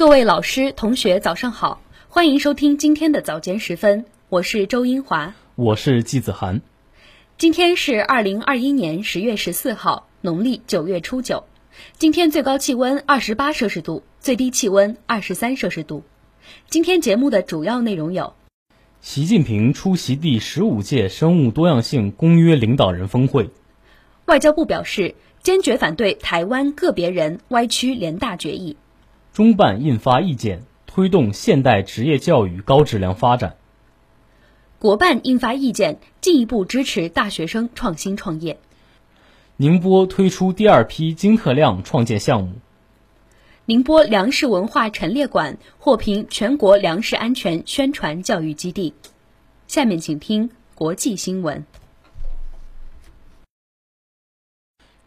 各位老师、同学，早上好，欢迎收听今天的早间时分，我是周英华，我是季子涵。今天是二零二一年十月十四号，农历九月初九。今天最高气温二十八摄氏度，最低气温二十三摄氏度。今天节目的主要内容有：习近平出席第十五届生物多样性公约领导人峰会；外交部表示坚决反对台湾个别人歪曲联大决议；中办印发意见，推动现代职业教育高质量发展；国办印发意见，进一步支持大学生创新创业。宁波推出第二批金特亮创建项目。宁波粮食文化陈列馆获评全国粮食安全宣传教育基地。下面请听国际新闻。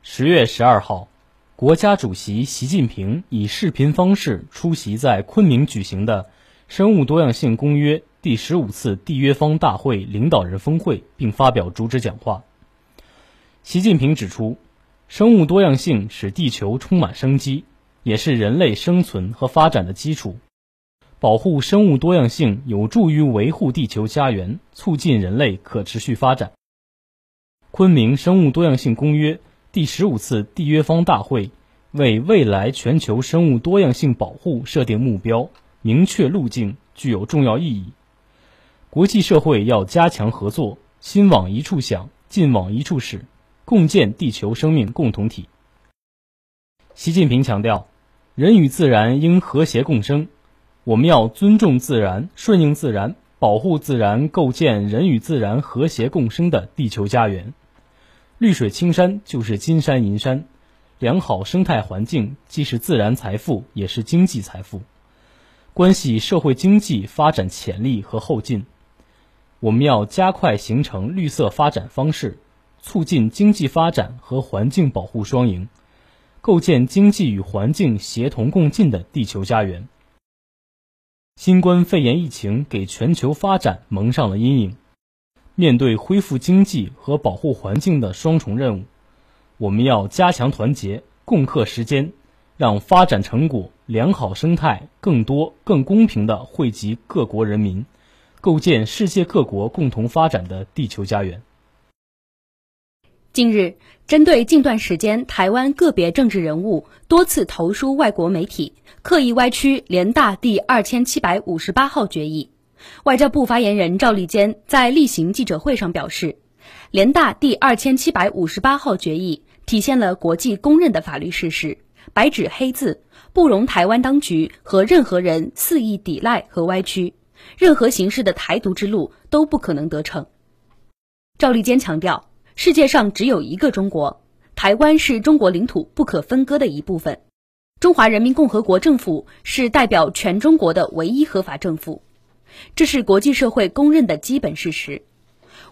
十月十二号，国家主席习近平以视频方式出席在昆明举行的生物多样性公约第十五次缔约方大会领导人峰会，并发表主旨讲话。习近平指出，生物多样性使地球充满生机，也是人类生存和发展的基础。保护生物多样性有助于维护地球家园，促进人类可持续发展。昆明生物多样性公约第十五次缔约方大会为未来全球生物多样性保护设定目标、明确路径，具有重要意义。国际社会要加强合作，心往一处想，劲往一处使。共建地球生命共同体。习近平强调，人与自然应和谐共生，我们要尊重自然、顺应自然、保护自然，构建人与自然和谐共生的地球家园。绿水青山就是金山银山，良好生态环境既是自然财富，也是经济财富，关系社会经济发展潜力和后劲。我们要加快形成绿色发展方式。促进经济发展和环境保护双赢，构建经济与环境协同共进的地球家园。新冠肺炎疫情给全球发展蒙上了阴影，面对恢复经济和保护环境的双重任务，我们要加强团结，共克时艰，让发展成果、良好生态更多、更公平地惠及各国人民，构建世界各国共同发展的地球家园。近日，针对近段时间台湾个别政治人物多次投书外国媒体，刻意歪曲联大第二千七百五十八号决议，外交部发言人赵立坚在例行记者会上表示，联大第二千七百五十八号决议体现了国际公认的法律事实，白纸黑字，不容台湾当局和任何人肆意抵赖和歪曲，任何形式的台独之路都不可能得逞。赵立坚强调。世界上只有一个中国，台湾是中国领土不可分割的一部分。中华人民共和国政府是代表全中国的唯一合法政府，这是国际社会公认的基本事实。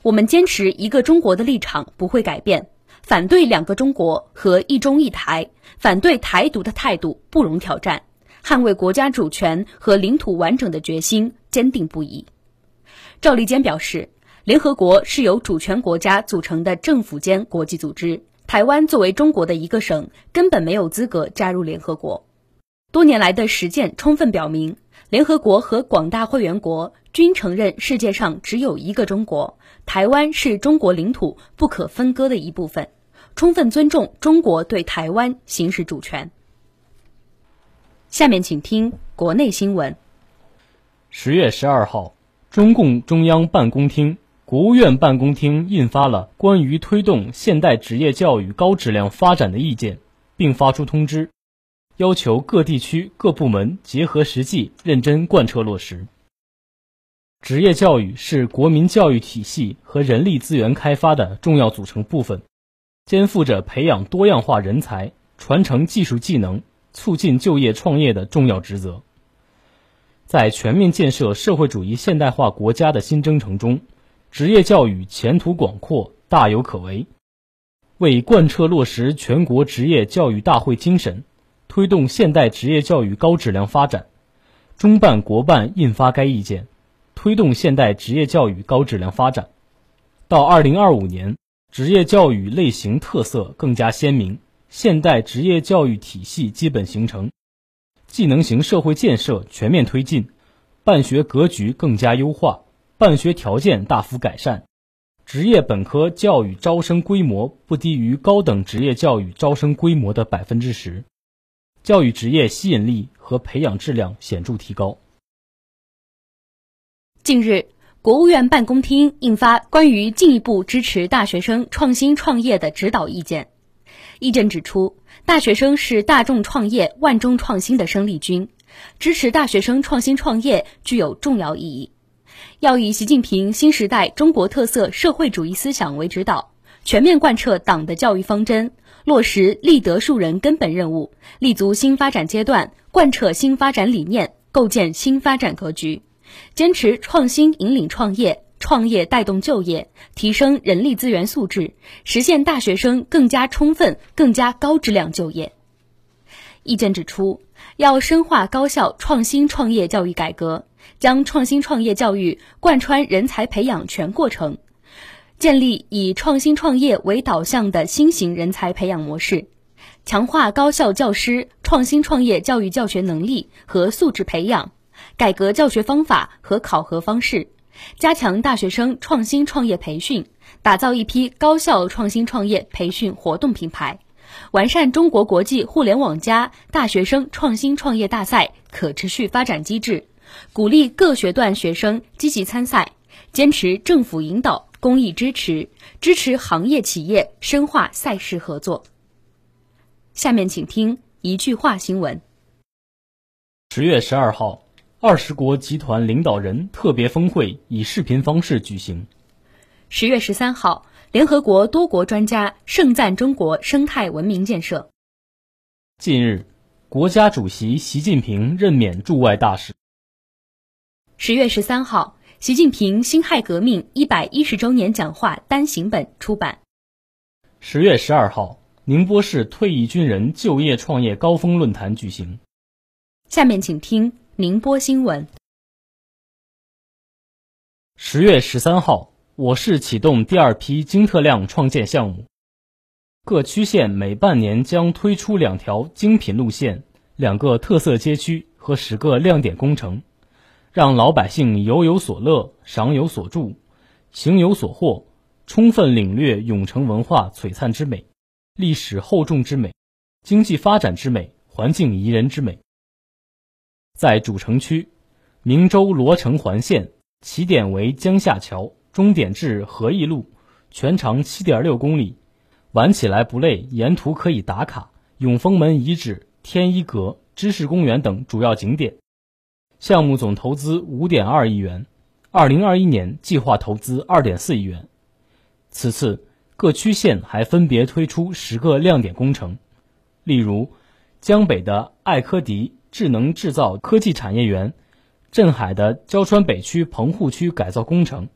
我们坚持一个中国的立场不会改变，反对两个中国和一中一台，反对台独的态度不容挑战，捍卫国家主权和领土完整的决心坚定不移。赵立坚表示。联合国是由主权国家组成的政府间国际组织，台湾作为中国的一个省，根本没有资格加入联合国。多年来的实践充分表明，联合国和广大会员国均承认世界上只有一个中国，台湾是中国领土不可分割的一部分，充分尊重中国对台湾行使主权。下面请听国内新闻。十月十二号，中共中央办公厅。国务院办公厅印发了关于推动现代职业教育高质量发展的意见，并发出通知，要求各地区各部门结合实际，认真贯彻落实。职业教育是国民教育体系和人力资源开发的重要组成部分，肩负着培养多样化人才、传承技术技能、促进就业创业的重要职责。在全面建设社会主义现代化国家的新征程中，职业教育前途广阔，大有可为。为贯彻落实全国职业教育大会精神，推动现代职业教育高质量发展，中办国办印发该意见，推动现代职业教育高质量发展。到二零二五年，职业教育类型特色更加鲜明，现代职业教育体系基本形成，技能型社会建设全面推进，办学格局更加优化，办学条件大幅改善，职业本科教育招生规模不低于高等职业教育招生规模的百分之十，教育职业吸引力和培养质量显著提高。近日，国务院办公厅印发关于进一步支持大学生创新创业的指导意见。意见指出，大学生是大众创业、万众创新的生力军，支持大学生创新创业具有重要意义。要以习近平新时代中国特色社会主义思想为指导，全面贯彻党的教育方针，落实立德树人根本任务，立足新发展阶段，贯彻新发展理念，构建新发展格局。坚持创新引领创业，创业带动就业，提升人力资源素质，实现大学生更加充分、更加高质量就业。意见指出，要深化高校创新创业教育改革，将创新创业教育贯穿人才培养全过程，建立以创新创业为导向的新型人才培养模式，强化高校教师创新创业教育教学能力和素质培养。改革教学方法和考核方式，加强大学生创新创业培训，打造一批高校创新创业培训活动品牌，完善中国国际互联网加大学生创新创业大赛可持续发展机制，鼓励各学段学生积极参赛，坚持政府引导、公益支持，支持行业企业深化赛事合作。下面请听一句话新闻。十月十二号。二十国集团领导人特别峰会以视频方式举行。十月十三号，联合国多国专家盛赞中国生态文明建设。近日，国家主席习近平任免驻外大使。十月十三号，习近平辛亥革命一百一十周年讲话单行本出版。十月十二号，宁波市退役军人就业创业高峰论坛举行。下面请听。宁波新闻。十月十三号，我市启动第二批精特量创建项目，各区县每半年将推出两条精品路线、两个特色街区和十个亮点工程，让老百姓游有所乐、赏有所住、行有所获，充分领略永城文化璀璨之美、历史厚重之美、经济发展之美、环境宜人之美。在主城区，明州罗城环线起点为江夏桥，终点至和义路，全长七点六公里，玩起来不累，沿途可以打卡永丰门遗址、天一阁、知识公园等主要景点。项目总投资五点二亿元，二零二一年计划投资二点四亿元。此次各区县还分别推出十个亮点工程，例如江北的艾科迪。智能制造科技产业园，镇海的焦川北区棚户区改造工程，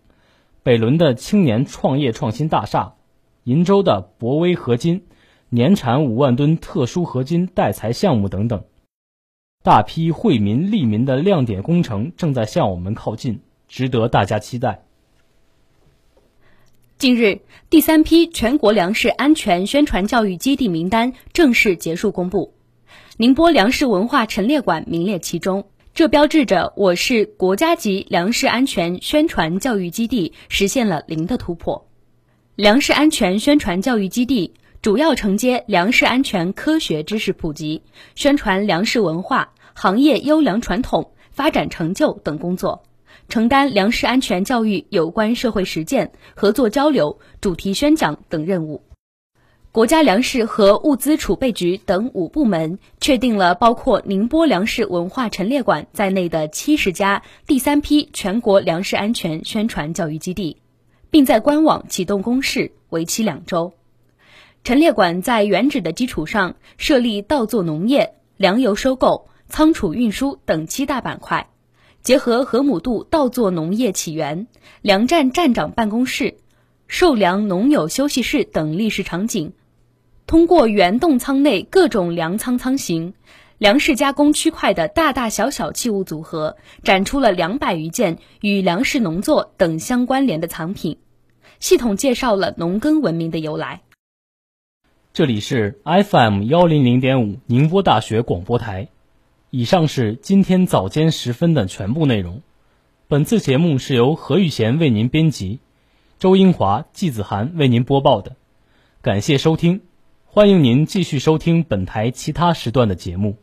北仑的青年创业创新大厦，鄞州的博威合金年产五万吨特殊合金带材项目等等，大批惠民利民的亮点工程正在向我们靠近，值得大家期待。近日，第三批全国粮食安全宣传教育基地名单正式结束公布。宁波粮食文化陈列馆名列其中，这标志着我市国家级粮食安全宣传教育基地实现了零的突破。粮食安全宣传教育基地主要承接粮食安全科学知识普及、宣传粮食文化、行业优良传统、发展成就等工作，承担粮食安全教育有关社会实践、合作交流、主题宣讲等任务。国家粮食和物资储备局等五部门确定了包括宁波粮食文化陈列馆在内的七十家第三批全国粮食安全宣传教育基地，并在官网启动公示，为期两周。陈列馆在原址的基础上设立稻作农业、粮油收购、仓储运输等七大板块，结合河姆渡稻作农业起源、粮站站长办公室、售粮农友休息室等历史场景。通过原冻仓内各种粮仓仓型、粮食加工区块的大大小小器物组合，展出了两百余件与粮食农作等相关联的藏品，系统介绍了农耕文明的由来。这里是 FM 幺零零点五宁波大学广播台，以上是今天早间时分的全部内容。本次节目是由何玉贤为您编辑，周英华、季子涵为您播报的。感谢收听，欢迎您继续收听本台其他时段的节目。